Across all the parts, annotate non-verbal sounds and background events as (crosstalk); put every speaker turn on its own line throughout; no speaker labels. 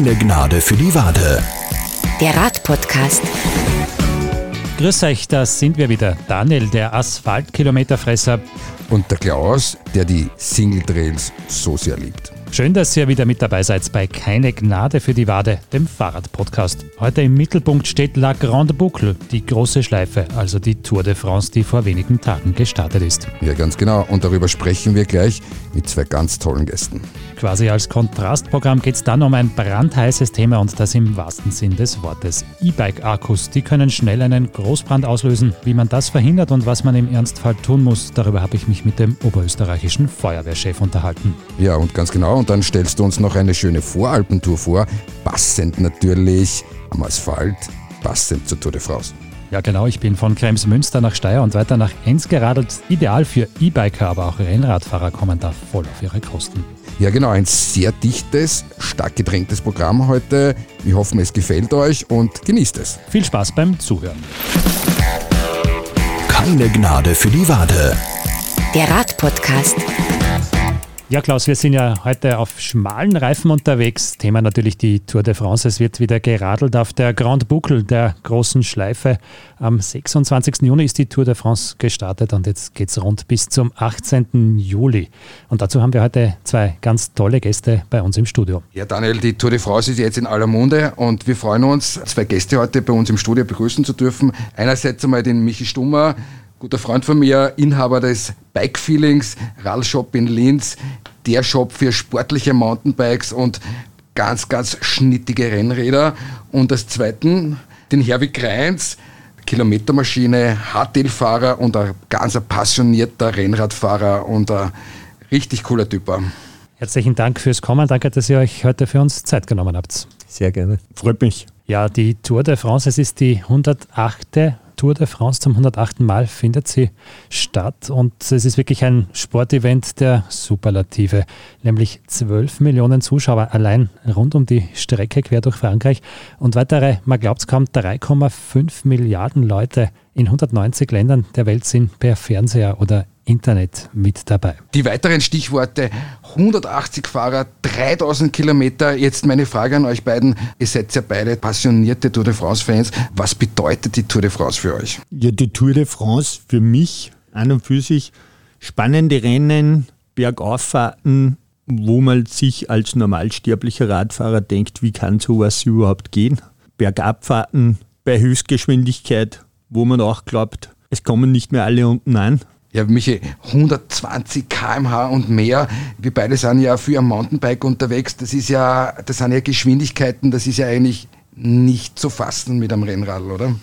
Keine Gnade für die Wade.
Der Radpodcast.
Grüß euch, da sind wir wieder. Daniel, der Asphaltkilometerfresser.
Und der Klaus, der die Single Trails so sehr liebt.
Schön, dass ihr wieder mit dabei seid bei Keine Gnade für die Wade, dem Fahrradpodcast. Heute im Mittelpunkt steht La Grande Boucle, die große Schleife, also die Tour de France, die vor wenigen Tagen gestartet ist.
Ja, ganz genau. Und darüber sprechen wir gleich mit zwei ganz tollen Gästen.
Quasi als Kontrastprogramm geht es dann um ein brandheißes Thema und das im wahrsten Sinn des Wortes. E-Bike-Akkus, die können schnell einen Großbrand auslösen. Wie man das verhindert und was man im Ernstfall tun muss, darüber habe ich mich mit dem oberösterreichischen Feuerwehrchef unterhalten.
Ja, und ganz genau. Und dann stellst du uns noch eine schöne Voralpentour vor. Passend natürlich am Asphalt, passend zur Tour de France.
Ja, genau. Ich bin von Kremsmünster nach Steyr und weiter nach Enns geradelt. Ideal für E-Biker, aber auch Rennradfahrer kommen da voll auf ihre Kosten.
Ja, genau, ein sehr dichtes, stark gedrängtes Programm heute. Wir hoffen, es gefällt euch und genießt es.
Viel Spaß beim Zuhören.
Keine Gnade für die Wade.
Der Radpodcast.
Ja, Klaus, wir sind ja heute auf schmalen Reifen unterwegs. Thema natürlich die Tour de France. Es wird wieder geradelt auf der Grande Boucle, der großen Schleife. Am 26. Juni ist die Tour de France gestartet und jetzt geht es rund bis zum 18. Juli. Und dazu haben wir heute zwei ganz tolle Gäste bei uns im Studio.
Ja, Daniel, die Tour de France ist jetzt in aller Munde und wir freuen uns, zwei Gäste heute bei uns im Studio begrüßen zu dürfen. Einerseits einmal den Michi Stummer, guter Freund von mir, Inhaber des Bike Feelings, Radshop in Linz, der Shop für sportliche Mountainbikes und ganz, ganz schnittige Rennräder. Und als zweiten den Herwig Reins, Kilometermaschine, HTL-Fahrer und ein ganz passionierter Rennradfahrer und ein richtig cooler Typ.
Herzlichen Dank fürs Kommen. Danke, dass ihr euch heute für uns Zeit genommen habt.
Sehr gerne. Freut mich.
Ja, die Tour de France, es ist die 108. Tour de France zum 108. Mal findet sie statt und es ist wirklich ein Sportevent der Superlative, nämlich 12 Millionen Zuschauer allein rund um die Strecke quer durch Frankreich und weitere, man glaubt es kaum, 3,5 Milliarden Leute in 190 Ländern der Welt sind per Fernseher oder Internet mit dabei.
Die weiteren Stichworte 180 Fahrer, 3000 Kilometer. Jetzt meine Frage an euch beiden. Ihr seid ja beide passionierte Tour de France-Fans. Was bedeutet die Tour de France für euch?
Ja, die Tour de France für mich an und für sich spannende Rennen, Bergauffahrten, wo man sich als normalsterblicher Radfahrer denkt, wie kann sowas überhaupt gehen? Bergabfahrten bei Höchstgeschwindigkeit, wo man auch glaubt, es kommen nicht mehr alle unten an.
Ja, Michi, 120 km/h und mehr. Wir beide sind ja für ein Mountainbike unterwegs. Das ist ja, das sind ja Geschwindigkeiten, das ist ja eigentlich nicht zu fassen mit einem Rennrad, oder?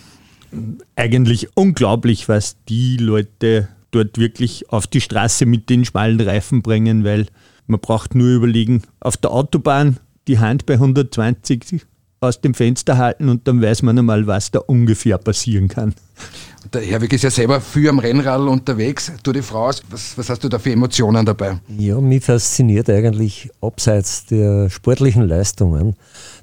Eigentlich unglaublich, was die Leute dort wirklich auf die Straße mit den schmalen Reifen bringen, weil man braucht nur überlegen, auf der Autobahn die Hand bei 120 aus dem Fenster halten und dann weiß man einmal, was da ungefähr passieren kann.
Der Herwig ist ja selber viel am Rennrad unterwegs. Du die Frau, was, was hast du da für Emotionen dabei?
Ja, mich fasziniert eigentlich abseits der sportlichen Leistungen,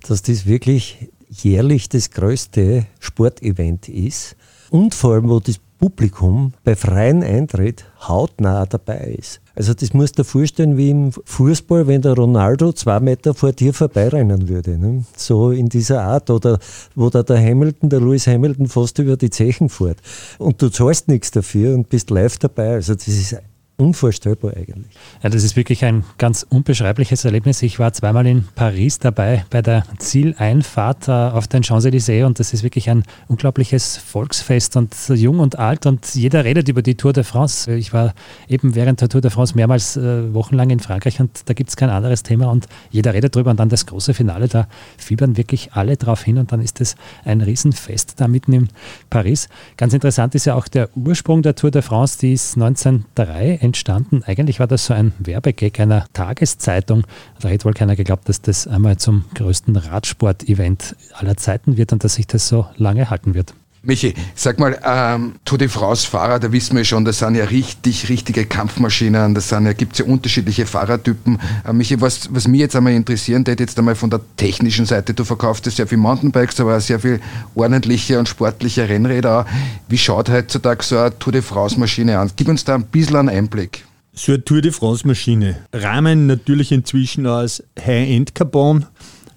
dass das wirklich jährlich das größte Sportevent ist und vor allem, wo das Publikum bei freiem Eintritt hautnah dabei ist. Also das musst du dir vorstellen wie im Fußball, wenn der Ronaldo zwei Meter vor dir vorbeirennen würde. Ne? So in dieser Art. Oder wo da der Hamilton, der Lewis Hamilton fast über die Zechen fährt. Und du zahlst nichts dafür und bist live dabei. Also das ist unvorstellbar eigentlich.
Ja, das ist wirklich ein ganz unbeschreibliches Erlebnis. Ich war zweimal in Paris dabei bei der Zieleinfahrt äh, auf den Champs-Élysées und das ist wirklich ein unglaubliches Volksfest und jung und alt und jeder redet über die Tour de France. Ich war eben während der Tour de France mehrmals äh, wochenlang in Frankreich und da gibt es kein anderes Thema und jeder redet drüber und dann das große Finale, da fiebern wirklich alle drauf hin und dann ist es ein Riesenfest da mitten in Paris. Ganz interessant ist ja auch der Ursprung der Tour de France, die ist 1903 entstanden. Eigentlich war das so ein Werbegag einer Tageszeitung. Da hätte wohl keiner geglaubt, dass das einmal zum größten Radsport-Event aller Zeiten wird und dass sich das so lange halten wird.
Michi, sag mal, ähm, Tour de France-Fahrer, da wissen wir schon, das sind ja richtig, richtige Kampfmaschinen, das sind ja, gibt es ja unterschiedliche Fahrertypen. Äh, Michi, was, was mich jetzt einmal interessieren würde, jetzt einmal von der technischen Seite, du verkaufst ja sehr viel Mountainbikes, aber auch sehr viel ordentliche und sportliche Rennräder. Wie schaut heutzutage so eine Tour de France-Maschine an? Gib uns da ein bisschen einen Einblick.
So eine Tour de France-Maschine. Rahmen natürlich inzwischen aus High-End-Carbon,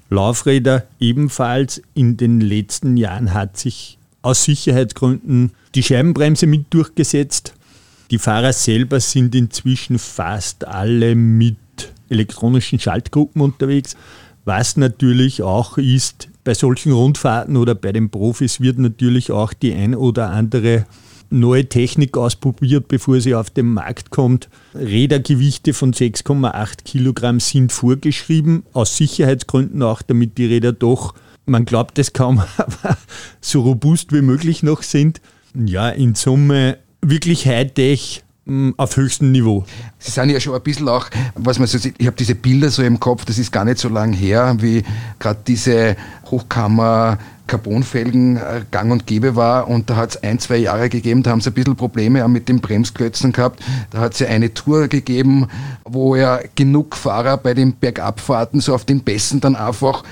Laufräder ebenfalls. In den letzten Jahren hat sich aus Sicherheitsgründen die Scheibenbremse mit durchgesetzt. Die Fahrer selber sind inzwischen fast alle mit elektronischen Schaltgruppen unterwegs. Was natürlich auch ist, bei solchen Rundfahrten oder bei den Profis wird natürlich auch die ein oder andere neue Technik ausprobiert, bevor sie auf den Markt kommt. Rädergewichte von 6,8 Kilogramm sind vorgeschrieben, aus Sicherheitsgründen auch, damit die Räder doch, man glaubt es kaum, (laughs) aber so robust wie möglich noch sind. Ja, in Summe wirklich Hightech mm, auf höchstem Niveau.
Sie sind ja schon ein bisschen auch, was man so sieht, ich habe diese Bilder so im Kopf, das ist gar nicht so lang her, wie gerade diese Hochkammer Carbonfelgen äh, gang und gäbe war und da hat es ein, zwei Jahre gegeben, da haben sie ein bisschen Probleme mit den Bremsklötzen gehabt. Da hat es ja eine Tour gegeben, wo ja genug Fahrer bei den Bergabfahrten so auf den Bässen dann einfach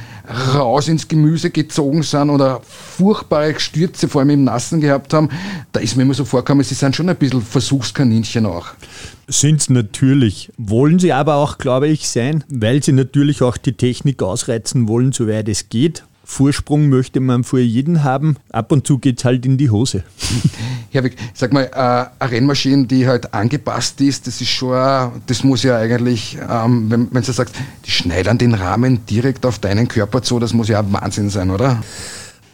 raus ins Gemüse gezogen sind oder furchtbare Stürze, vor allem im Nassen gehabt haben, da ist mir immer so vorgekommen, sie sind schon ein bisschen Versuchskaninchen auch.
Sind es natürlich. Wollen sie aber auch, glaube ich, sein, weil sie natürlich auch die Technik ausreizen wollen, soweit es geht. Vorsprung möchte man vor jeden haben. Ab und zu geht es halt in die Hose. (laughs)
Herwig, sag mal, äh, eine Rennmaschine, die halt angepasst ist, das ist schon, das muss ja eigentlich, ähm, wenn, du sagst, die schneidern den Rahmen direkt auf deinen Körper zu, das muss ja Wahnsinn sein, oder?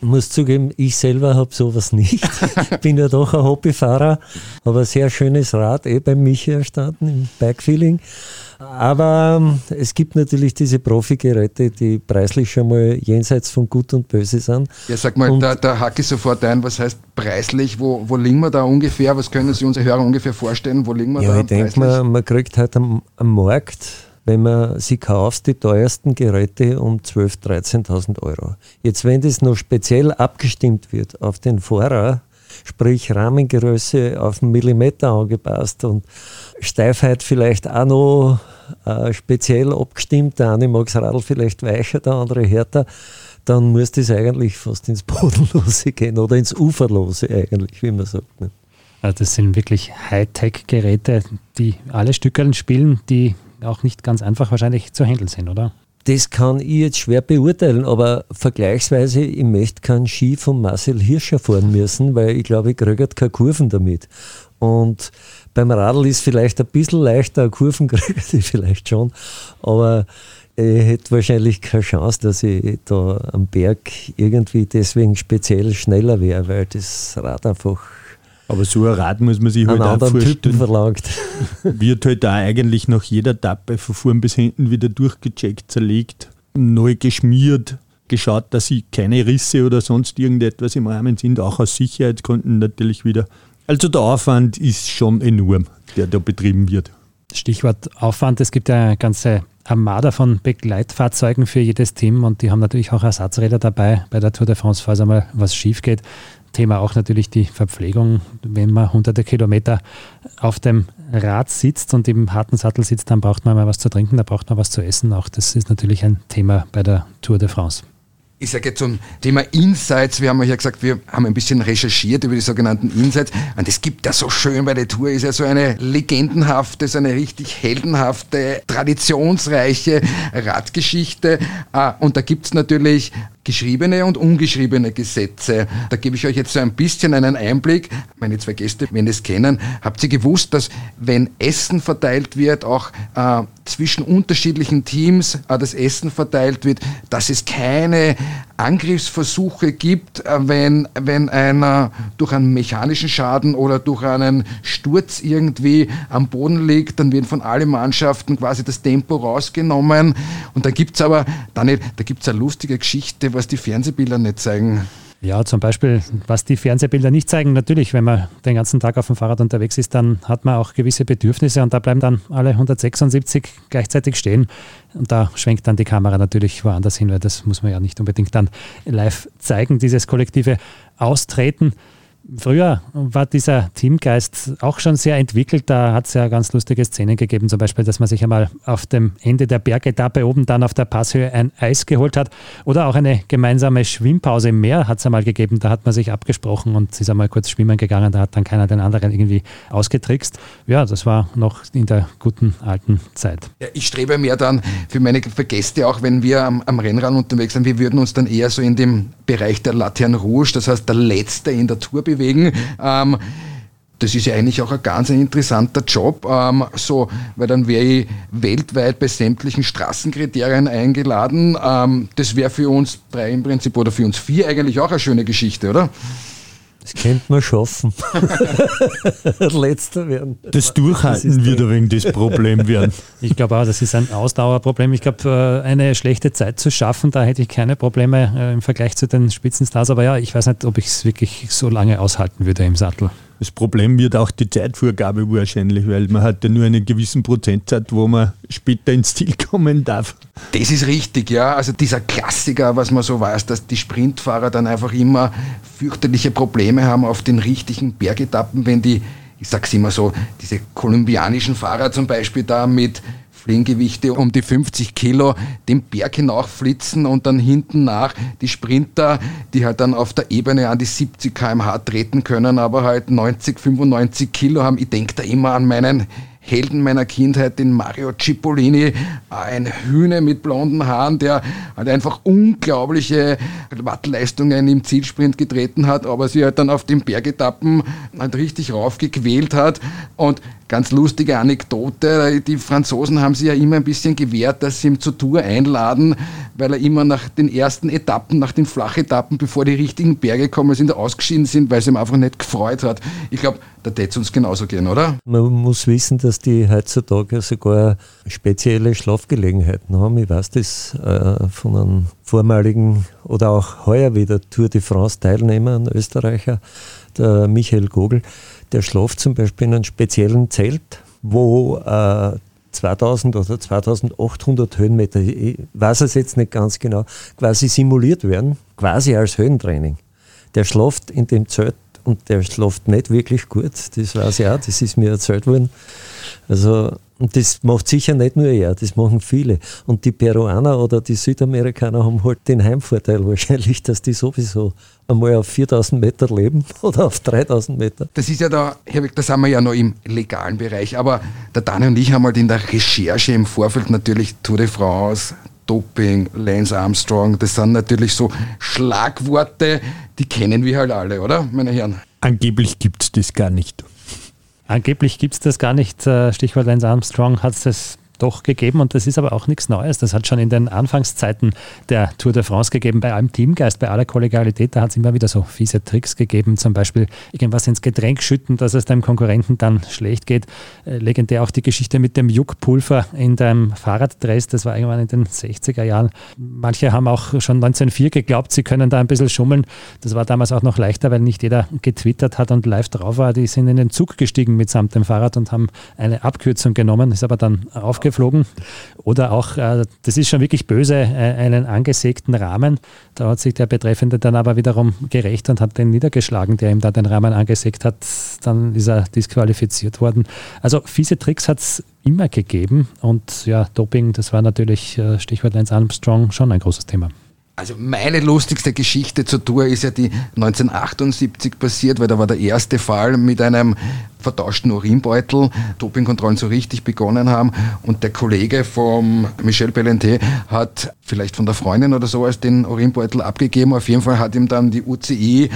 Ich muss zugeben, ich selber habe sowas nicht. Ich (laughs) bin ja doch ein Hobbyfahrer, habe ein sehr schönes Rad eh bei Michi erstanden im Bikefeeling. Aber ähm, es gibt natürlich diese Profi-Geräte, die preislich schon mal jenseits von Gut und Böse sind.
Ja, sag mal, da, da hake ich sofort ein, was heißt preislich? Wo, wo liegen wir da ungefähr? Was können Sie unsere Hörer ungefähr vorstellen? Wo liegen wir
ja,
da?
Ich denke, man, man kriegt halt am, am Markt wenn man sie kauft, die teuersten Geräte um 12.000, 13.000 Euro. Jetzt, wenn das noch speziell abgestimmt wird auf den Fahrer, sprich Rahmengröße auf einen Millimeter angepasst und Steifheit vielleicht auch noch äh, speziell abgestimmt, der eine mag das Radl vielleicht weicher, der andere härter, dann muss das eigentlich fast ins (laughs) Bodenlose gehen oder ins Uferlose eigentlich, wie man sagt. Ne?
Also das sind wirklich Hightech-Geräte, die alle Stückeln spielen, die auch nicht ganz einfach wahrscheinlich zu handeln sind, oder?
Das kann ich jetzt schwer beurteilen, aber vergleichsweise, ich möchte keinen Ski von Marcel Hirscher fahren müssen, weil ich glaube, ich kriege keine Kurven damit. Und beim Radl ist vielleicht ein bisschen leichter, Kurven (laughs) kriege ich vielleicht schon, aber ich hätte wahrscheinlich keine Chance, dass ich da am Berg irgendwie deswegen speziell schneller wäre, weil das Rad einfach
aber so ein Rad muss man sich halt auch vorstellen.
verlangt. (laughs)
Wird halt da eigentlich nach jeder Etappe von vorn bis hinten wieder durchgecheckt, zerlegt, neu geschmiert, geschaut, dass sie keine Risse oder sonst irgendetwas im Rahmen sind, auch aus Sicherheitsgründen natürlich wieder. Also der Aufwand ist schon enorm, der da betrieben wird.
Stichwort Aufwand, es gibt ja eine ganze Armada von Begleitfahrzeugen für jedes Team und die haben natürlich auch Ersatzräder dabei bei der Tour de France, falls einmal was schief geht. Thema auch natürlich die Verpflegung. Wenn man hunderte Kilometer auf dem Rad sitzt und im harten Sattel sitzt, dann braucht man mal was zu trinken, da braucht man was zu essen. Auch das ist natürlich ein Thema bei der Tour de France.
Ich sage jetzt zum Thema Insights. Wir haben ja gesagt, wir haben ein bisschen recherchiert über die sogenannten Insights. Und es gibt ja so schön, weil die Tour ist ja so eine legendenhafte, so eine richtig heldenhafte, traditionsreiche Radgeschichte. Ah, und da gibt es natürlich geschriebene und ungeschriebene Gesetze. Da gebe ich euch jetzt so ein bisschen einen Einblick. Meine zwei Gäste, wenn es kennen, habt ihr gewusst, dass wenn Essen verteilt wird, auch äh, zwischen unterschiedlichen Teams äh, das Essen verteilt wird, dass es keine Angriffsversuche gibt, äh, wenn, wenn einer durch einen mechanischen Schaden oder durch einen Sturz irgendwie am Boden liegt, dann wird von allen Mannschaften quasi das Tempo rausgenommen. Und da gibt es aber, da, nicht, da gibt's eine lustige Geschichte, was die Fernsehbilder nicht zeigen.
Ja, zum Beispiel, was die Fernsehbilder nicht zeigen, natürlich, wenn man den ganzen Tag auf dem Fahrrad unterwegs ist, dann hat man auch gewisse Bedürfnisse und da bleiben dann alle 176 gleichzeitig stehen. Und da schwenkt dann die Kamera natürlich woanders hin, weil das muss man ja nicht unbedingt dann live zeigen, dieses kollektive Austreten. Früher war dieser Teamgeist auch schon sehr entwickelt. Da hat es ja ganz lustige Szenen gegeben, zum Beispiel, dass man sich einmal auf dem Ende der Bergetappe oben dann auf der Passhöhe ein Eis geholt hat. Oder auch eine gemeinsame Schwimmpause im Meer hat es einmal gegeben. Da hat man sich abgesprochen und ist einmal kurz schwimmen gegangen. Da hat dann keiner den anderen irgendwie ausgetrickst. Ja, das war noch in der guten alten Zeit.
Ja, ich strebe mehr dann für meine Gäste auch, wenn wir am, am Rennrad unterwegs sind, wir würden uns dann eher so in dem Bereich der Laterne Rouge, das heißt der letzte in der Tour bewegen. Ähm, das ist ja eigentlich auch ein ganz interessanter Job, ähm, so, weil dann wäre ich weltweit bei sämtlichen Straßenkriterien eingeladen. Ähm, das wäre für uns drei im Prinzip oder für uns vier eigentlich auch eine schöne Geschichte, oder?
Das könnte man schaffen. (laughs) Letzter werden.
Das Durchhalten das wird ein wenig das Problem werden. (laughs)
Ich glaube auch, das ist ein Ausdauerproblem. Ich glaube, äh, eine schlechte Zeit zu schaffen, da hätte ich keine Probleme äh, im Vergleich zu den Spitzenstars. Aber ja, ich weiß nicht, ob ich es wirklich so lange aushalten würde im Sattel.
Das Problem wird auch die Zeitvorgabe wahrscheinlich, weil man hat ja nur einen gewissen Prozentsatz, wo man später ins Ziel kommen darf.
Das ist richtig, ja. Also dieser Klassiker, was man so weiß, dass die Sprintfahrer dann einfach immer fürchterliche Probleme haben auf den richtigen Bergetappen, wenn die, ich sag's immer so, diese kolumbianischen Fahrer zum Beispiel da mit Fliegengewichte um die 50 Kilo den Berg hinauflitzen und dann hinten nach die Sprinter, die halt dann auf der Ebene an die 70 km/h treten können, aber halt 90, 95 Kilo haben. Ich denke da immer an meinen Helden meiner Kindheit, den Mario Cipollini, ein Hühne mit blonden Haaren, der halt einfach unglaubliche Wattleistungen im Zielsprint getreten hat, aber sie halt dann auf den Bergetappen halt richtig raufgequält hat und Ganz lustige Anekdote, die Franzosen haben sich ja immer ein bisschen gewehrt, dass sie ihn zur Tour einladen, weil er immer nach den ersten Etappen, nach den Flachetappen, bevor die richtigen Berge kommen sind, ausgeschieden sind, weil es ihm einfach nicht gefreut hat. Ich glaube, da täte es uns genauso gehen, oder?
Man muss wissen, dass die heutzutage sogar spezielle Schlafgelegenheiten haben. Ich weiß das äh, von einem vormaligen oder auch heuer wieder Tour de France Teilnehmer, ein Österreicher, der Michael Gogel der schläft zum Beispiel in einem speziellen Zelt, wo äh, 2000 oder 2800 Höhenmeter, ich weiß es jetzt nicht ganz genau, quasi simuliert werden, quasi als Höhentraining. Der schläft in dem Zelt und der schläft nicht wirklich gut, das weiß ich auch, das ist mir erzählt worden. Also und das macht sicher nicht nur er, das machen viele. Und die Peruaner oder die Südamerikaner haben halt den Heimvorteil wahrscheinlich, dass die sowieso einmal auf 4000 Meter leben (laughs) oder auf 3000 Meter.
Das ist ja da, Herr Weg, da sind wir ja noch im legalen Bereich. Aber der Daniel und ich haben halt in der Recherche im Vorfeld natürlich Tour de France, Doping, Lance Armstrong, das sind natürlich so Schlagworte, die kennen wir halt alle, oder, meine Herren?
Angeblich gibt es das gar nicht.
Angeblich gibt es das gar nicht. Äh, Stichwort Lance Armstrong hat es doch gegeben und das ist aber auch nichts Neues. Das hat schon in den Anfangszeiten der Tour de France gegeben, bei allem Teamgeist, bei aller Kollegialität, da hat es immer wieder so fiese Tricks gegeben, zum Beispiel irgendwas ins Getränk schütten, dass es deinem Konkurrenten dann schlecht geht. Äh, legendär auch die Geschichte mit dem Juckpulver in deinem Fahrraddress, das war irgendwann in den 60er Jahren. Manche haben auch schon 1904 geglaubt, sie können da ein bisschen schummeln. Das war damals auch noch leichter, weil nicht jeder getwittert hat und live drauf war. Die sind in den Zug gestiegen mitsamt dem Fahrrad und haben eine Abkürzung genommen, ist aber dann aufgefallen geflogen. Oder auch, äh, das ist schon wirklich böse, äh, einen angesägten Rahmen. Da hat sich der Betreffende dann aber wiederum gerecht und hat den niedergeschlagen, der ihm da den Rahmen angesägt hat. Dann ist er disqualifiziert worden. Also fiese Tricks hat es immer gegeben. Und ja, Doping, das war natürlich, äh, Stichwort Lance Armstrong, schon ein großes Thema.
Also meine lustigste Geschichte zur Tour ist ja die 1978 passiert, weil da war der erste Fall mit einem vertauschten Urinbeutel, Dopingkontrollen so richtig begonnen haben und der Kollege vom Michel Bellenté hat vielleicht von der Freundin oder so als den Urinbeutel abgegeben. Auf jeden Fall hat ihm dann die UCI, äh,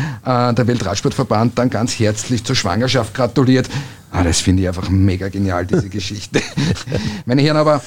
der Weltradsportverband, dann ganz herzlich zur Schwangerschaft gratuliert. Ah, das finde ich einfach mega genial, diese Geschichte. (laughs) Meine Herren, aber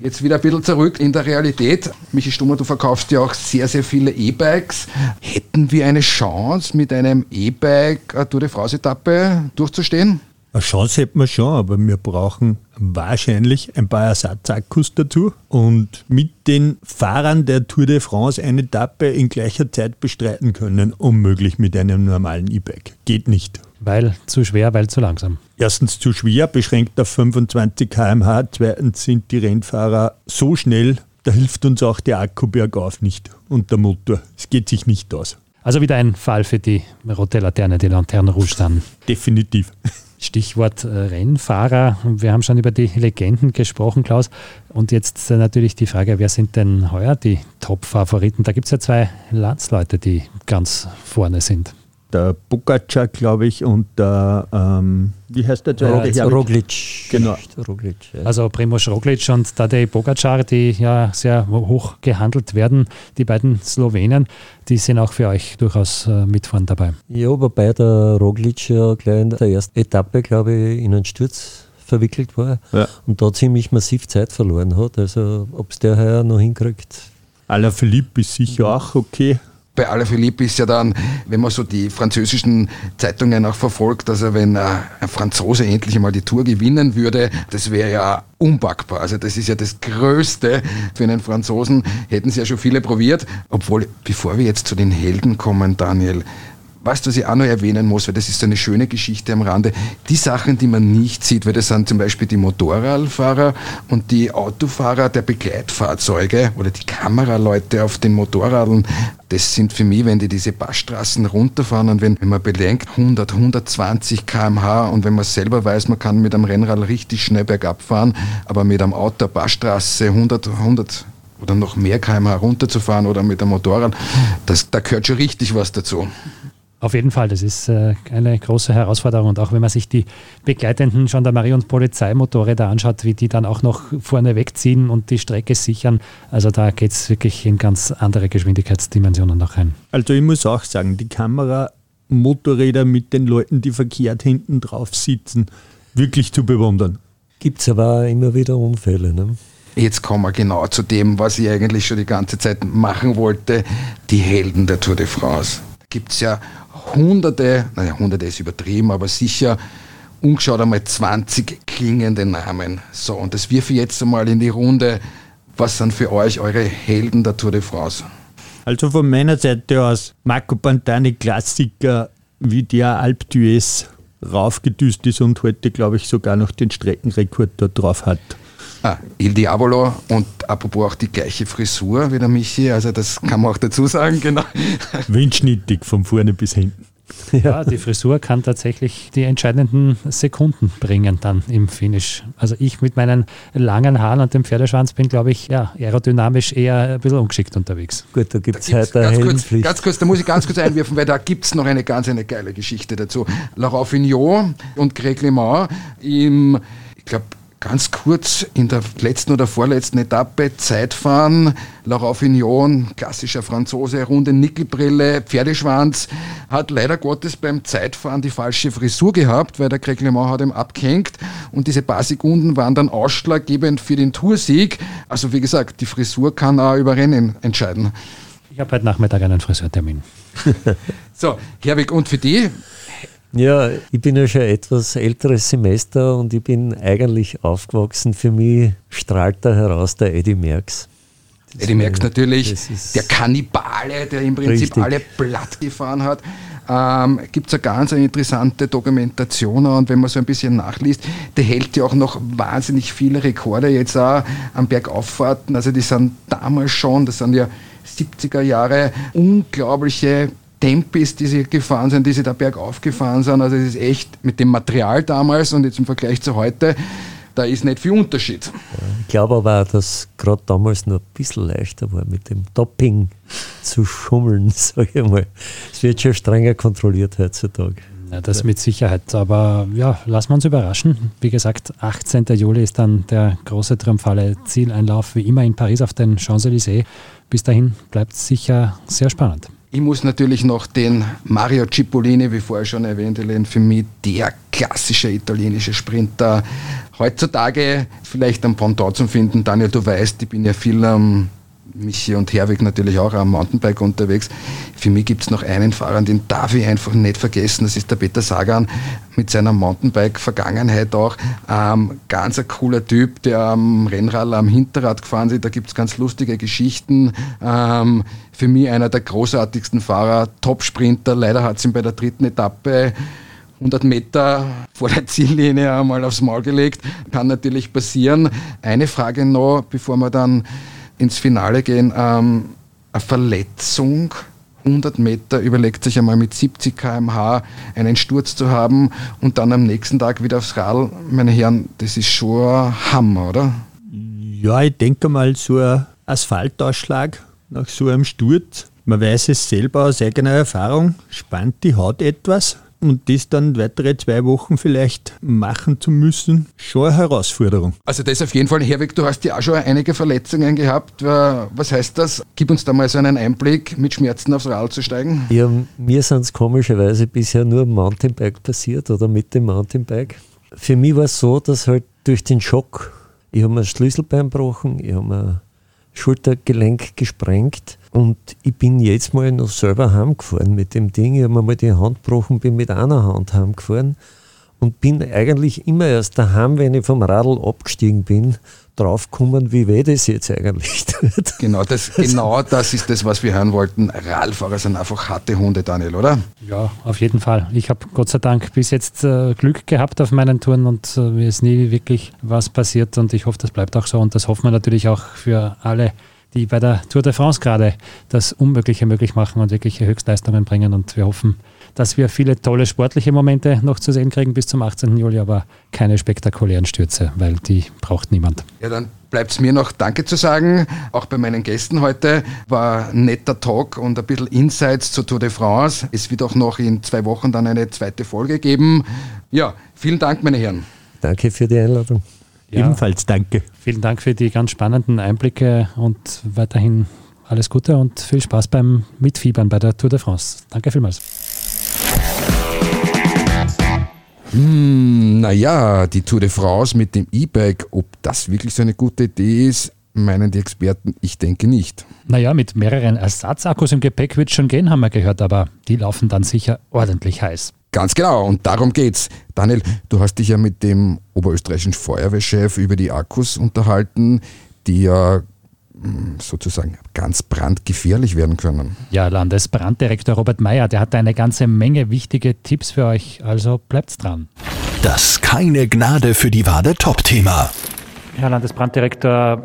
Jetzt wieder ein bisschen zurück in der Realität. Michi Stummer, du verkaufst ja auch sehr, sehr viele E-Bikes. Hätten wir eine Chance, mit einem E-Bike eine Tour de France-Etappe durchzustehen?
Eine Chance hätten wir schon, aber wir brauchen wahrscheinlich ein paar Ersatzakkus dazu und mit den Fahrern der Tour de France eine Etappe in gleicher Zeit bestreiten können, unmöglich mit einem normalen E-Bike. Geht nicht.
Weil zu schwer, weil zu langsam.
Erstens zu schwer, beschränkt auf 25 km/h. Zweitens sind die Rennfahrer so schnell, da hilft uns auch der Akku bergauf nicht und der Motor. Es geht sich nicht aus.
Also wieder ein Fall für die rote Laterne, die Lanterne Rouge dann.
Definitiv.
Stichwort äh, Rennfahrer. Wir haben schon über die Legenden gesprochen, Klaus. Und jetzt äh, natürlich die Frage, wer sind denn heuer die Top-Favoriten? Da gibt es ja zwei Landsleute, die ganz vorne sind
der Bukacar, glaube ich, und der, ähm, wie heißt der?
Ja, Roglic.
Genau. Roglic, ja. Also Primoz Roglic und Tadej Pogacar, die ja sehr hoch gehandelt werden, die beiden Slowenen, die sind auch für euch durchaus äh, mitfahren dabei.
Ja, wobei der Roglic ja gleich in der ersten Etappe, glaube ich, in einen Sturz verwickelt war ja. und da ziemlich massiv Zeit verloren hat. Also ob es der heuer noch hinkriegt.
Alaphilippe ist sicher auch okay
bei Alaphilippe ist ja dann, wenn man so die französischen Zeitungen auch verfolgt, also wenn ein Franzose endlich einmal die Tour gewinnen würde, das wäre ja unpackbar. Also das ist ja das Größte für einen Franzosen. Hätten sie ja schon viele probiert. Obwohl, bevor wir jetzt zu den Helden kommen, Daniel, Weißt du, was ich auch noch erwähnen muss, weil das ist eine schöne Geschichte am Rande. Die Sachen, die man nicht sieht, weil das sind zum Beispiel die Motorradfahrer und die Autofahrer der Begleitfahrzeuge oder die Kameraleute auf den Motorradeln. Das sind für mich, wenn die diese Passstraßen runterfahren und wenn, wenn man bedenkt, 100, 120 km/h und wenn man selber weiß, man kann mit einem Rennrad richtig schnell bergab fahren, aber mit einem Auto, der Passstraße 100, 100 oder noch mehr kmh runterzufahren oder mit einem Motorrad, das, da gehört schon richtig was dazu.
Auf jeden Fall, das ist äh, eine große Herausforderung. Und auch wenn man sich die begleitenden Gendarmerie- und Polizeimotorräder anschaut, wie die dann auch noch vorne wegziehen und die Strecke sichern, also da geht es wirklich in ganz andere Geschwindigkeitsdimensionen noch rein.
Also ich muss auch sagen, die Kameramotorräder mit den Leuten, die verkehrt hinten drauf sitzen, wirklich zu bewundern.
Gibt es aber immer wieder Unfälle. Ne?
Jetzt kommen wir genau zu dem, was ich eigentlich schon die ganze Zeit machen wollte, die Helden der Tour de France. Da gibt es ja hunderte, naja, hunderte ist übertrieben, aber sicher umgeschaut einmal 20 klingende Namen. So, und das wirf ich jetzt einmal in die Runde. Was sind für euch eure Helden der Tour de France?
Also von meiner Seite aus Marco Pantani Klassiker wie der Alp d'Huez raufgedüst ist und heute, glaube ich, sogar noch den Streckenrekord dort drauf hat.
Ah, Il Diavolo und apropos auch die gleiche Frisur wie der Michi, also das kann man auch dazu sagen, genau. (laughs)
Windschnittig von vorne bis hinten.
Ja, die Frisur kann tatsächlich die entscheidenden Sekunden bringen dann im Finish. Also ich mit meinen langen Haaren und dem Pferdeschwanz bin, glaube ich, ja, aerodynamisch eher ein bisschen ungeschickt unterwegs.
Gut, da gibt es heute
ganz kurz, ganz kurz, da muss ich ganz kurz einwerfen, weil da gibt es noch eine ganz eine geile Geschichte dazu. Laurent Fignot und Greg LeMond im, ich glaube, Ganz kurz in der letzten oder vorletzten Etappe Zeitfahren, Laurent Fignon, klassischer Franzose, runde Nickelbrille, Pferdeschwanz, hat leider Gottes beim Zeitfahren die falsche Frisur gehabt, weil der Greg LeMond hat ihm abgehängt und diese paar Sekunden waren dann ausschlaggebend für den Toursieg. Also wie gesagt, die Frisur kann auch über Rennen entscheiden.
Ich habe heute Nachmittag einen Friseurtermin. (laughs)
so, Herwig, und für die
ja, ich bin ja schon etwas älteres Semester und ich bin eigentlich aufgewachsen. Für mich strahlt da heraus der Eddie Merckx.
Das Eddie Merckx natürlich, der Kannibale, der im Prinzip richtig. alle platt gefahren hat. Ähm, Gibt es eine ganz eine interessante Dokumentation und wenn man so ein bisschen nachliest, der hält ja auch noch wahnsinnig viele Rekorde jetzt auch am Bergauffahrten. Also die sind damals schon, das sind ja 70er Jahre, unglaubliche Tempis, die sie gefahren sind, die sie da bergauf gefahren sind. Also es ist echt mit dem Material damals und jetzt im Vergleich zu heute, da ist nicht viel Unterschied.
ich glaube aber auch, dass gerade damals noch ein bisschen leichter war, mit dem Topping zu schummeln, (laughs) sage ich mal. Es wird schon strenger kontrolliert heutzutage.
Ja, das mit Sicherheit. Aber ja, lassen wir uns überraschen. Wie gesagt, 18. Juli ist dann der große triumphale Zieleinlauf, wie immer in Paris auf den Champs-Élysées. Bis dahin bleibt es sicher sehr spannend.
Ich muss natürlich noch den Mario Cipollini, wie vorher schon erwähnt, für mich der klassische italienische Sprinter. Heutzutage vielleicht am Pendant zu finden. Daniel, du weißt, ich bin ja viel am Michi und Herwig natürlich auch am Mountainbike unterwegs. Für mich gibt es noch einen Fahrer, den darf ich einfach nicht vergessen. Das ist der Peter Sagan mit seiner Mountainbike-Vergangenheit auch. Ähm, ganz ein cooler Typ, der am Rennrad am Hinterrad gefahren ist. Da gibt es ganz lustige Geschichten. Ähm, für mich einer der großartigsten Fahrer, Top-Sprinter. Leider hat es ihn bei der dritten Etappe 100 Meter vor der Ziellinie einmal aufs Maul gelegt. Kann natürlich passieren. Eine Frage noch, bevor wir dann ins Finale gehen. Ähm, eine Verletzung 100 Meter, überlegt sich einmal mit 70 km/h einen Sturz zu haben und dann am nächsten Tag wieder aufs Radl. Meine Herren, das ist schon ein Hammer, oder?
Ja, ich denke mal, so ein Asphaltausschlag nach so einem Sturz, man weiß es selber aus eigener Erfahrung, spannt die Haut etwas und das dann weitere zwei Wochen vielleicht machen zu müssen, schon eine Herausforderung.
Also das auf jeden Fall. Herwig, du hast ja auch schon einige Verletzungen gehabt. Was heißt das? Gib uns da mal so einen Einblick, mit Schmerzen aufs Rad zu steigen.
Ja, mir sind es komischerweise bisher nur am Mountainbike passiert oder mit dem Mountainbike. Für mich war es so, dass halt durch den Schock, ich habe mir das Schlüsselbein gebrochen, ich habe mir Schultergelenk gesprengt und ich bin jetzt mal noch selber heimgefahren mit dem Ding. Ich habe mir mal die Hand gebrochen, bin mit einer Hand heimgefahren und bin eigentlich immer erst daheim, wenn ich vom Radl abgestiegen bin, draufgekommen, wie weh das jetzt eigentlich tut.
Genau das, (laughs) genau das ist das, was wir hören wollten. Radfahrer sind einfach harte Hunde, Daniel, oder?
Ja, auf jeden Fall. Ich habe Gott sei Dank bis jetzt äh, Glück gehabt auf meinen Touren und äh, mir ist nie wirklich was passiert und ich hoffe, das bleibt auch so und das hoffen wir natürlich auch für alle die bei der Tour de France gerade das Unmögliche möglich machen und wirkliche Höchstleistungen bringen. Und wir hoffen, dass wir viele tolle sportliche Momente noch zu sehen kriegen bis zum 18. Juli, aber keine spektakulären Stürze, weil die braucht niemand.
Ja, dann bleibt es mir noch Danke zu sagen. Auch bei meinen Gästen heute war ein netter Talk und ein bisschen Insights zur Tour de France. Es wird auch noch in zwei Wochen dann eine zweite Folge geben. Ja, vielen Dank, meine Herren.
Danke für die Einladung.
Ja, Ebenfalls danke.
Vielen Dank für die ganz spannenden Einblicke und weiterhin alles Gute und viel Spaß beim Mitfiebern bei der Tour de France. Danke vielmals.
Hm, naja, die Tour de France mit dem E-Bike, ob das wirklich so eine gute Idee ist, meinen die Experten, ich denke nicht.
Naja, mit mehreren Ersatzakkus im Gepäck wird es schon gehen, haben wir gehört, aber die laufen dann sicher ordentlich heiß.
Ganz genau, und darum geht's. Daniel, du hast dich ja mit dem oberösterreichischen Feuerwehrchef über die Akkus unterhalten, die ja sozusagen ganz brandgefährlich werden können.
Ja, Landesbranddirektor Robert Meyer, der hat eine ganze Menge wichtige Tipps für euch, also bleibt's dran.
Das keine Gnade für die Wade Top-Thema.
Herr Landesbranddirektor,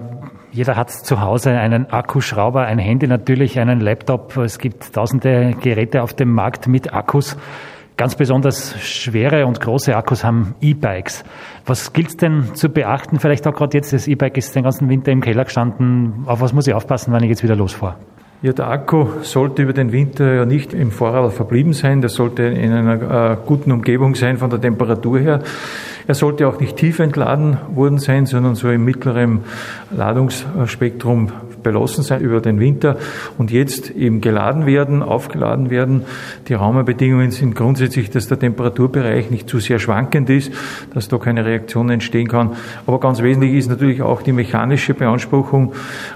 jeder hat zu Hause einen Akkuschrauber, ein Handy natürlich, einen Laptop. Es gibt tausende Geräte auf dem Markt mit Akkus. Ganz besonders schwere und große Akkus haben E-Bikes. Was gilt es denn zu beachten? Vielleicht auch gerade jetzt, das E-Bike ist den ganzen Winter im Keller gestanden. Auf was muss ich aufpassen, wenn ich jetzt wieder losfahre?
Ja, der Akku sollte über den Winter ja nicht im Vorrat verblieben sein. Der sollte in einer äh, guten Umgebung sein von der Temperatur her. Er sollte auch nicht tief entladen worden sein, sondern so im mittleren Ladungsspektrum belassen sein über den Winter und jetzt eben geladen werden, aufgeladen werden. Die Rahmenbedingungen sind grundsätzlich, dass der Temperaturbereich nicht zu sehr schwankend ist, dass da keine Reaktion entstehen kann. Aber ganz wesentlich ist natürlich auch die mechanische Beanspruchung,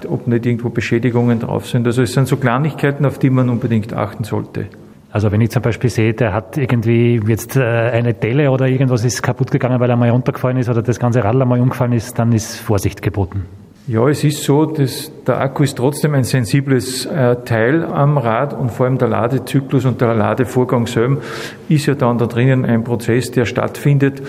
ob nicht irgendwo Beschädigungen drauf sind. Also es sind so Kleinigkeiten, auf die man unbedingt achten sollte.
Also wenn ich zum Beispiel sehe, der hat irgendwie jetzt äh, eine Delle oder irgendwas ist kaputt gegangen, weil er mal runtergefallen ist oder das ganze Radl einmal umgefallen ist, dann ist Vorsicht geboten.
Ja, es ist so, dass der Akku ist trotzdem ein sensibles äh, Teil am Rad und vor allem der Ladezyklus und der Ladevorgang selber ist ja dann da drinnen ein Prozess, der stattfindet.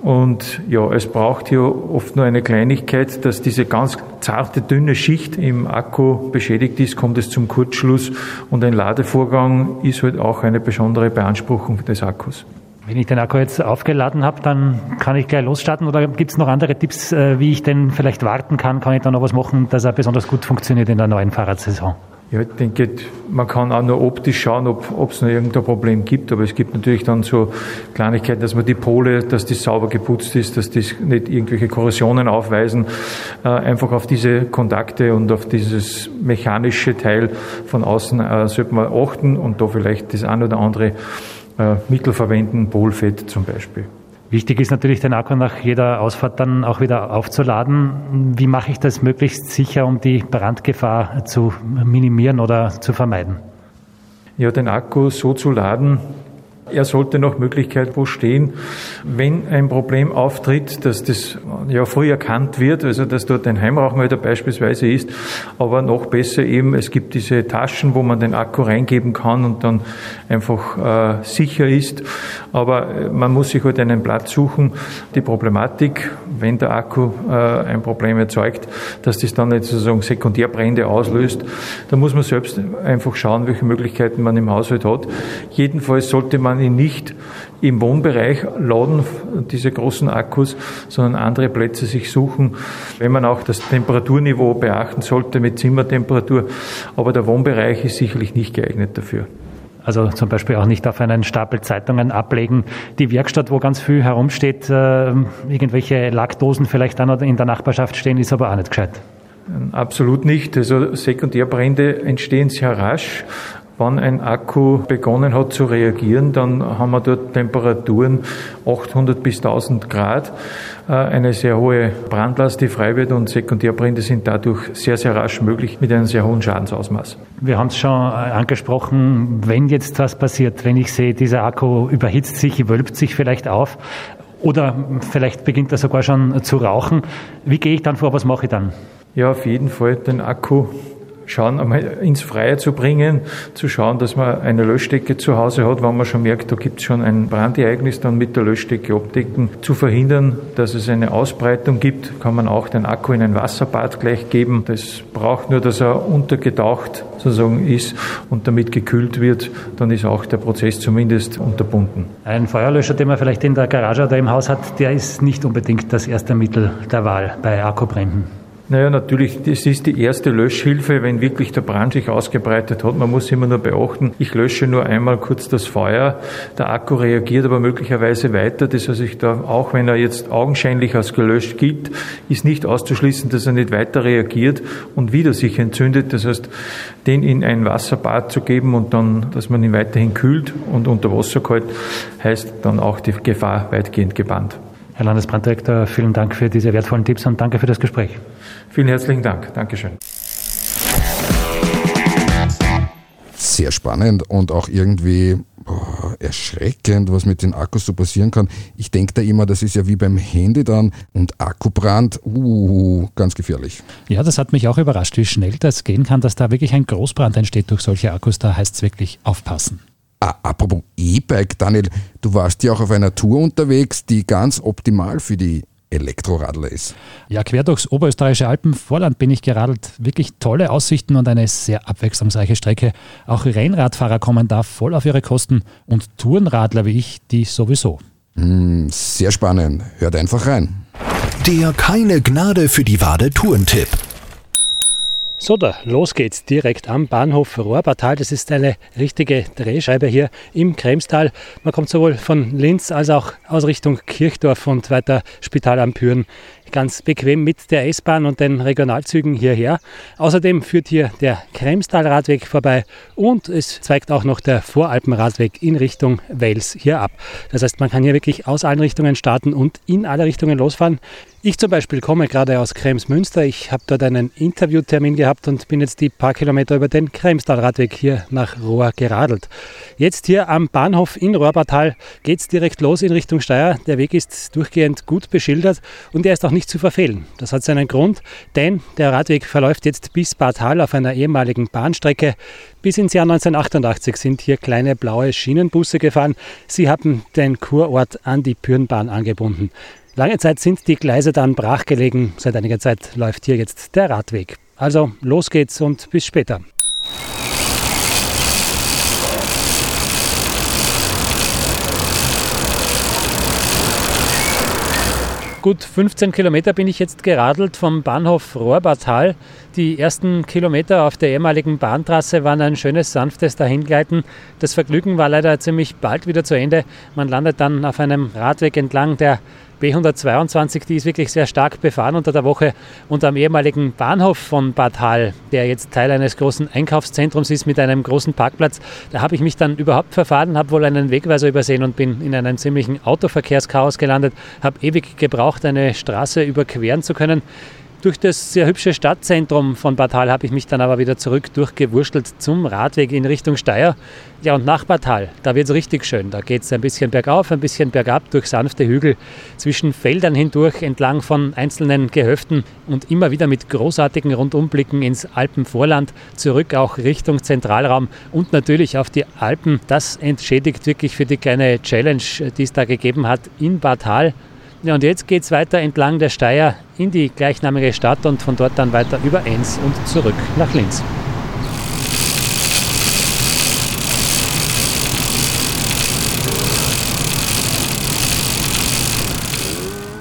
Und ja, es braucht hier oft nur eine Kleinigkeit, dass diese ganz zarte, dünne Schicht im Akku beschädigt ist, kommt es zum Kurzschluss und ein Ladevorgang ist halt auch eine besondere Beanspruchung des Akkus.
Wenn ich den Akku jetzt aufgeladen habe, dann kann ich gleich losstarten oder gibt es noch andere Tipps, äh, wie ich denn vielleicht warten kann? Kann ich da noch was machen, dass er besonders gut funktioniert in der neuen Fahrradsaison?
Ja, ich denke, man kann auch nur optisch schauen, ob es noch irgendein Problem gibt, aber es gibt natürlich dann so Kleinigkeiten, dass man die Pole, dass die sauber geputzt ist, dass die nicht irgendwelche Korrosionen aufweisen. Äh, einfach auf diese Kontakte und auf dieses mechanische Teil von außen äh, sollte man achten und da vielleicht das ein oder andere äh, Mittel verwenden, Polfett zum Beispiel.
Wichtig ist natürlich, den Akku nach jeder Ausfahrt dann auch wieder aufzuladen. Wie mache ich das möglichst sicher, um die Brandgefahr zu minimieren oder zu vermeiden?
Ja, den Akku so zu laden, Er sollte nach Möglichkeit wo stehen, wenn ein Problem auftritt, dass das ja früh erkannt wird, also dass dort ein Heimrauchmelder beispielsweise ist, aber noch besser eben, es gibt diese Taschen, wo man den Akku reingeben kann und dann einfach äh, sicher ist. Aber äh, man muss sich halt einen Platz suchen. Die Problematik, wenn der Akku äh, ein Problem erzeugt, dass das dann nicht sozusagen Sekundärbrände auslöst, da muss man selbst einfach schauen, welche Möglichkeiten man im Haushalt hat. Jedenfalls sollte man ihn nicht im Wohnbereich laden, diese großen Akkus, sondern andere Plätze sich suchen, wenn man auch das Temperaturniveau beachten sollte mit Zimmertemperatur. Aber der Wohnbereich ist sicherlich nicht geeignet dafür.
Also zum Beispiel auch nicht auf einen Stapel Zeitungen ablegen. Die Werkstatt, wo ganz viel herumsteht, äh, irgendwelche Lackdosen vielleicht dann in der Nachbarschaft stehen, ist aber auch nicht gescheit.
Absolut nicht. Also Sekundärbrände entstehen sehr rasch. Wenn ein Akku begonnen hat zu reagieren, dann haben wir dort Temperaturen 800 bis 1000 Grad, äh, eine sehr hohe Brandlast, die frei wird und Sekundärbrände sind dadurch sehr, sehr rasch möglich mit einem sehr hohen Schadensausmaß.
Wir haben es schon äh, angesprochen, wenn jetzt was passiert, wenn ich sehe, dieser Akku überhitzt sich, wölbt sich vielleicht auf oder vielleicht beginnt er sogar schon zu rauchen, wie gehe ich dann vor, was mache ich dann?
Ja, auf jeden Fall den Akku schauen, einmal ins Freie zu bringen, zu schauen, dass man eine Löschdecke zu Hause hat, wenn man schon merkt, da gibt es schon ein Brandereignis, dann mit der Löschdecke abdecken. Zu verhindern, dass es eine Ausbreitung gibt, kann man auch den Akku in ein Wasserbad gleich geben. Das braucht nur, dass er untergetaucht sozusagen ist und damit gekühlt wird, dann ist auch der Prozess zumindest unterbunden.
Ein Feuerlöscher, den man vielleicht in der Garage oder im Haus hat, der ist nicht unbedingt das erste Mittel der Wahl bei Akkubränden.
Naja, natürlich, das ist die erste Löschhilfe, wenn wirklich der Brand sich ausgebreitet hat. Man muss immer nur beachten, ich lösche nur einmal kurz das Feuer, der Akku reagiert aber möglicherweise weiter. Das heißt, ich da, auch wenn er jetzt augenscheinlich als gelöscht gilt, ist nicht auszuschließen, dass er nicht weiter reagiert und wieder sich entzündet. Das heißt, den in ein Wasserbad zu geben und dann, dass man ihn weiterhin kühlt und unter Wasser kalt, heißt dann auch die Gefahr weitgehend gebannt.
Herr Landesbranddirektor, vielen Dank für diese wertvollen Tipps und danke für das Gespräch.
Vielen herzlichen Dank. Dankeschön.
Sehr spannend und auch irgendwie boah, erschreckend, was mit den Akkus so passieren kann. Ich denke da immer, das ist ja wie beim Handy dann und Akkubrand, uh, ganz gefährlich.
Ja, das hat mich auch überrascht, wie schnell das gehen kann, dass da wirklich ein Großbrand entsteht durch solche Akkus. Da heißt es wirklich aufpassen.
Ah, apropos E-Bike, Daniel, du warst ja auch auf einer Tour unterwegs, die ganz optimal für die Elektroradler ist.
Ja, quer durchs oberösterreichische Alpenvorland bin ich geradelt. Wirklich tolle Aussichten und eine sehr abwechslungsreiche Strecke. Auch Rennradfahrer kommen da voll auf ihre Kosten und Tourenradler wie ich, die sowieso.
Mm, sehr spannend. Hört einfach rein.
Der keine Gnade für die Wade Tourentipp.
So, da, los geht's direkt am Bahnhof Rohrbatal. Das ist eine richtige Drehscheibe hier im Kremstal. Man kommt sowohl von Linz als auch aus Richtung Kirchdorf und weiter Spital am Püren ganz bequem mit der S-Bahn und den Regionalzügen hierher. Außerdem führt hier der Kremstal-Radweg vorbei und es zweigt auch noch der Voralpenradweg in Richtung Wels hier ab. Das heißt, man kann hier wirklich aus allen Richtungen starten und in alle Richtungen losfahren. Ich zum Beispiel komme gerade aus Kremsmünster. Ich habe dort einen Interviewtermin gehabt und bin jetzt die paar Kilometer über den Kremstal-Radweg hier nach Rohr geradelt. Jetzt hier am Bahnhof in Rohrbatal geht es direkt los in Richtung Steyr. Der Weg ist durchgehend gut beschildert und er ist auch nicht zu verfehlen. Das hat seinen Grund, denn der Radweg verläuft jetzt bis Bad Hall auf einer ehemaligen Bahnstrecke. Bis ins Jahr 1988 sind hier kleine blaue Schienenbusse gefahren. Sie haben den Kurort an die Pürnbahn angebunden. Lange Zeit sind die Gleise dann brachgelegen. Seit einiger Zeit läuft hier jetzt der Radweg. Also los geht's und bis später. Gut 15 Kilometer bin ich jetzt geradelt vom Bahnhof Rohrbatal. Die ersten Kilometer auf der ehemaligen Bahntrasse waren ein schönes, sanftes Dahingleiten. Das Vergnügen war leider ziemlich bald wieder zu Ende. Man landet dann auf einem Radweg entlang, der B122, die ist wirklich sehr stark befahren unter der Woche und am ehemaligen Bahnhof von Bad Hall, der jetzt Teil eines großen Einkaufszentrums ist mit einem großen Parkplatz, da habe ich mich dann überhaupt verfahren, habe wohl einen Wegweiser übersehen und bin in einem ziemlichen Autoverkehrschaos gelandet, habe ewig gebraucht, eine Straße überqueren zu können. Durch das sehr hübsche Stadtzentrum von Bartal habe ich mich dann aber wieder zurück durchgewurschtelt zum Radweg in Richtung Steyr. Ja, und nach Bartal, da wird es richtig schön. Da geht es ein bisschen bergauf, ein bisschen bergab durch sanfte Hügel, zwischen Feldern hindurch, entlang von einzelnen Gehöften und immer wieder mit großartigen Rundumblicken ins Alpenvorland, zurück auch Richtung Zentralraum und natürlich auf die Alpen. Das entschädigt wirklich für die kleine Challenge, die es da gegeben hat in Bartal. Ja, und jetzt geht es weiter entlang der Steier in die gleichnamige Stadt und von dort dann weiter über Enns und zurück nach Linz.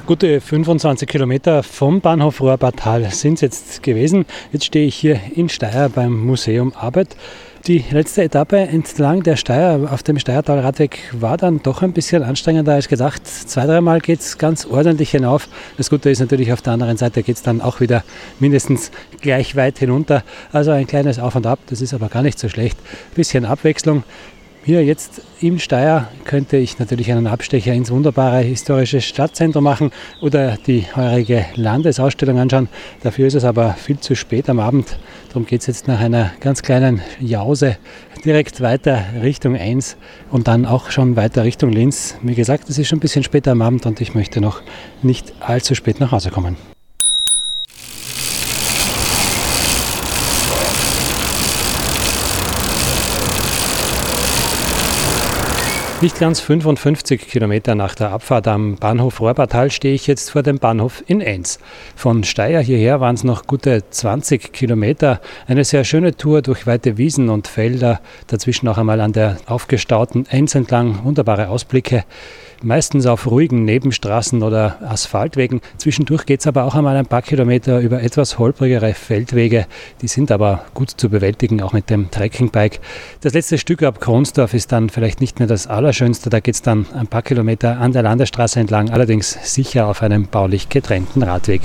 Gute 25 Kilometer vom Bahnhof Rohrbartal sind es jetzt gewesen. Jetzt stehe ich hier in Steyr beim Museum Arbeit. Die letzte Etappe entlang der Steier auf dem Steiertal-Radweg war dann doch ein bisschen anstrengender als gedacht. Zwei, dreimal geht es ganz ordentlich hinauf. Das Gute ist natürlich, auf der anderen Seite geht es dann auch wieder mindestens gleich weit hinunter. Also ein kleines Auf und Ab, das ist aber gar nicht so schlecht. Bisschen Abwechslung. Hier jetzt im Steyr könnte ich natürlich einen Abstecher ins wunderbare historische Stadtzentrum machen oder die heurige Landesausstellung anschauen. Dafür ist es aber viel zu spät am Abend. Darum geht es jetzt nach einer ganz kleinen Jause direkt weiter Richtung 1 und dann auch schon weiter Richtung Linz. Wie gesagt, es ist schon ein bisschen später am Abend und ich möchte noch nicht allzu spät nach Hause kommen. Nicht ganz 55 Kilometer nach der Abfahrt am Bahnhof Rohrbartal stehe ich jetzt vor dem Bahnhof in Enns. Von Steyr hierher waren es noch gute 20 Kilometer. Eine sehr schöne Tour durch weite Wiesen und Felder, dazwischen auch einmal an der aufgestauten Enns entlang wunderbare Ausblicke meistens auf ruhigen Nebenstraßen oder Asphaltwegen. Zwischendurch geht es aber auch einmal ein paar Kilometer über etwas holprigere Feldwege. Die sind aber gut zu bewältigen, auch mit dem Trekkingbike. Das letzte Stück ab Kronsdorf ist dann vielleicht nicht mehr das Allerschönste. Da geht es dann ein paar Kilometer an der Landesstraße entlang, allerdings sicher auf einem baulich getrennten Radweg.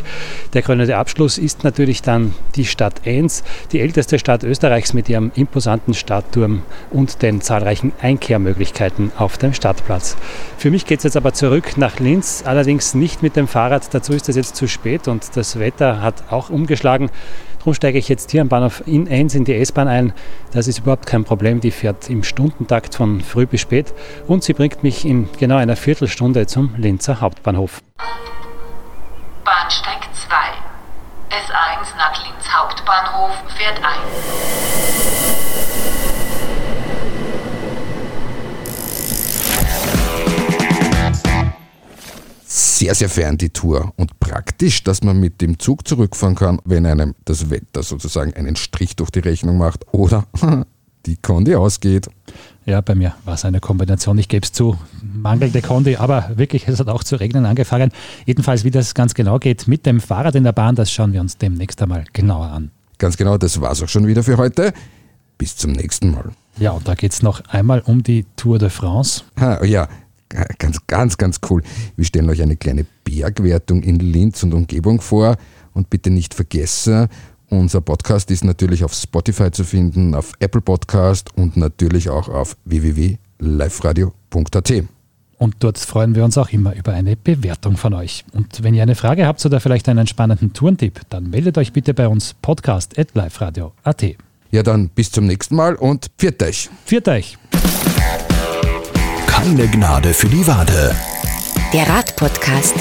Der krönende Abschluss ist natürlich dann die Stadt Enns, die älteste Stadt Österreichs mit ihrem imposanten Stadtturm und den zahlreichen Einkehrmöglichkeiten auf dem Stadtplatz. Für mich geht es jetzt aber zurück nach Linz, allerdings nicht mit dem Fahrrad. Dazu ist es jetzt zu spät und das Wetter hat auch umgeschlagen. Darum steige ich jetzt hier am Bahnhof in Enns in die S-Bahn ein. Das ist überhaupt kein Problem. Die fährt im Stundentakt von früh bis spät und sie bringt mich in genau einer Viertelstunde zum Linzer Hauptbahnhof.
Bahnsteig 2. S1 nach Linz Hauptbahnhof fährt ein.
Sehr, sehr fern die Tour und praktisch, dass man mit dem Zug zurückfahren kann, wenn einem das Wetter sozusagen einen Strich durch die Rechnung macht oder (laughs) die Kondi ausgeht.
Ja, bei mir war es eine Kombination. Ich gebe es zu, mangelnde Kondi, aber wirklich, es hat auch zu regnen angefangen. Jedenfalls, wie das ganz genau geht mit dem Fahrrad in der Bahn, das schauen wir uns demnächst einmal genauer an.
Ganz genau, das war es auch schon wieder für heute. Bis zum nächsten Mal.
Ja, und da geht es noch einmal um die Tour de France.
Ha, ja, ganz, ganz, ganz cool. Wir stellen euch eine kleine Bergwertung in Linz und Umgebung vor. Und bitte nicht vergessen, unser Podcast ist natürlich auf Spotify zu finden, auf Apple Podcast und natürlich auch auf www.liveradio.at.
Und dort freuen wir uns auch immer über eine Bewertung von euch. Und wenn ihr eine Frage habt oder vielleicht einen spannenden Tourentipp, dann meldet euch bitte bei uns podcast.liveradio.at.
Ja, dann bis zum nächsten Mal und pfiat euch.
Pfiat euch.
Keine Gnade für die Wade.
Der Radpodcast.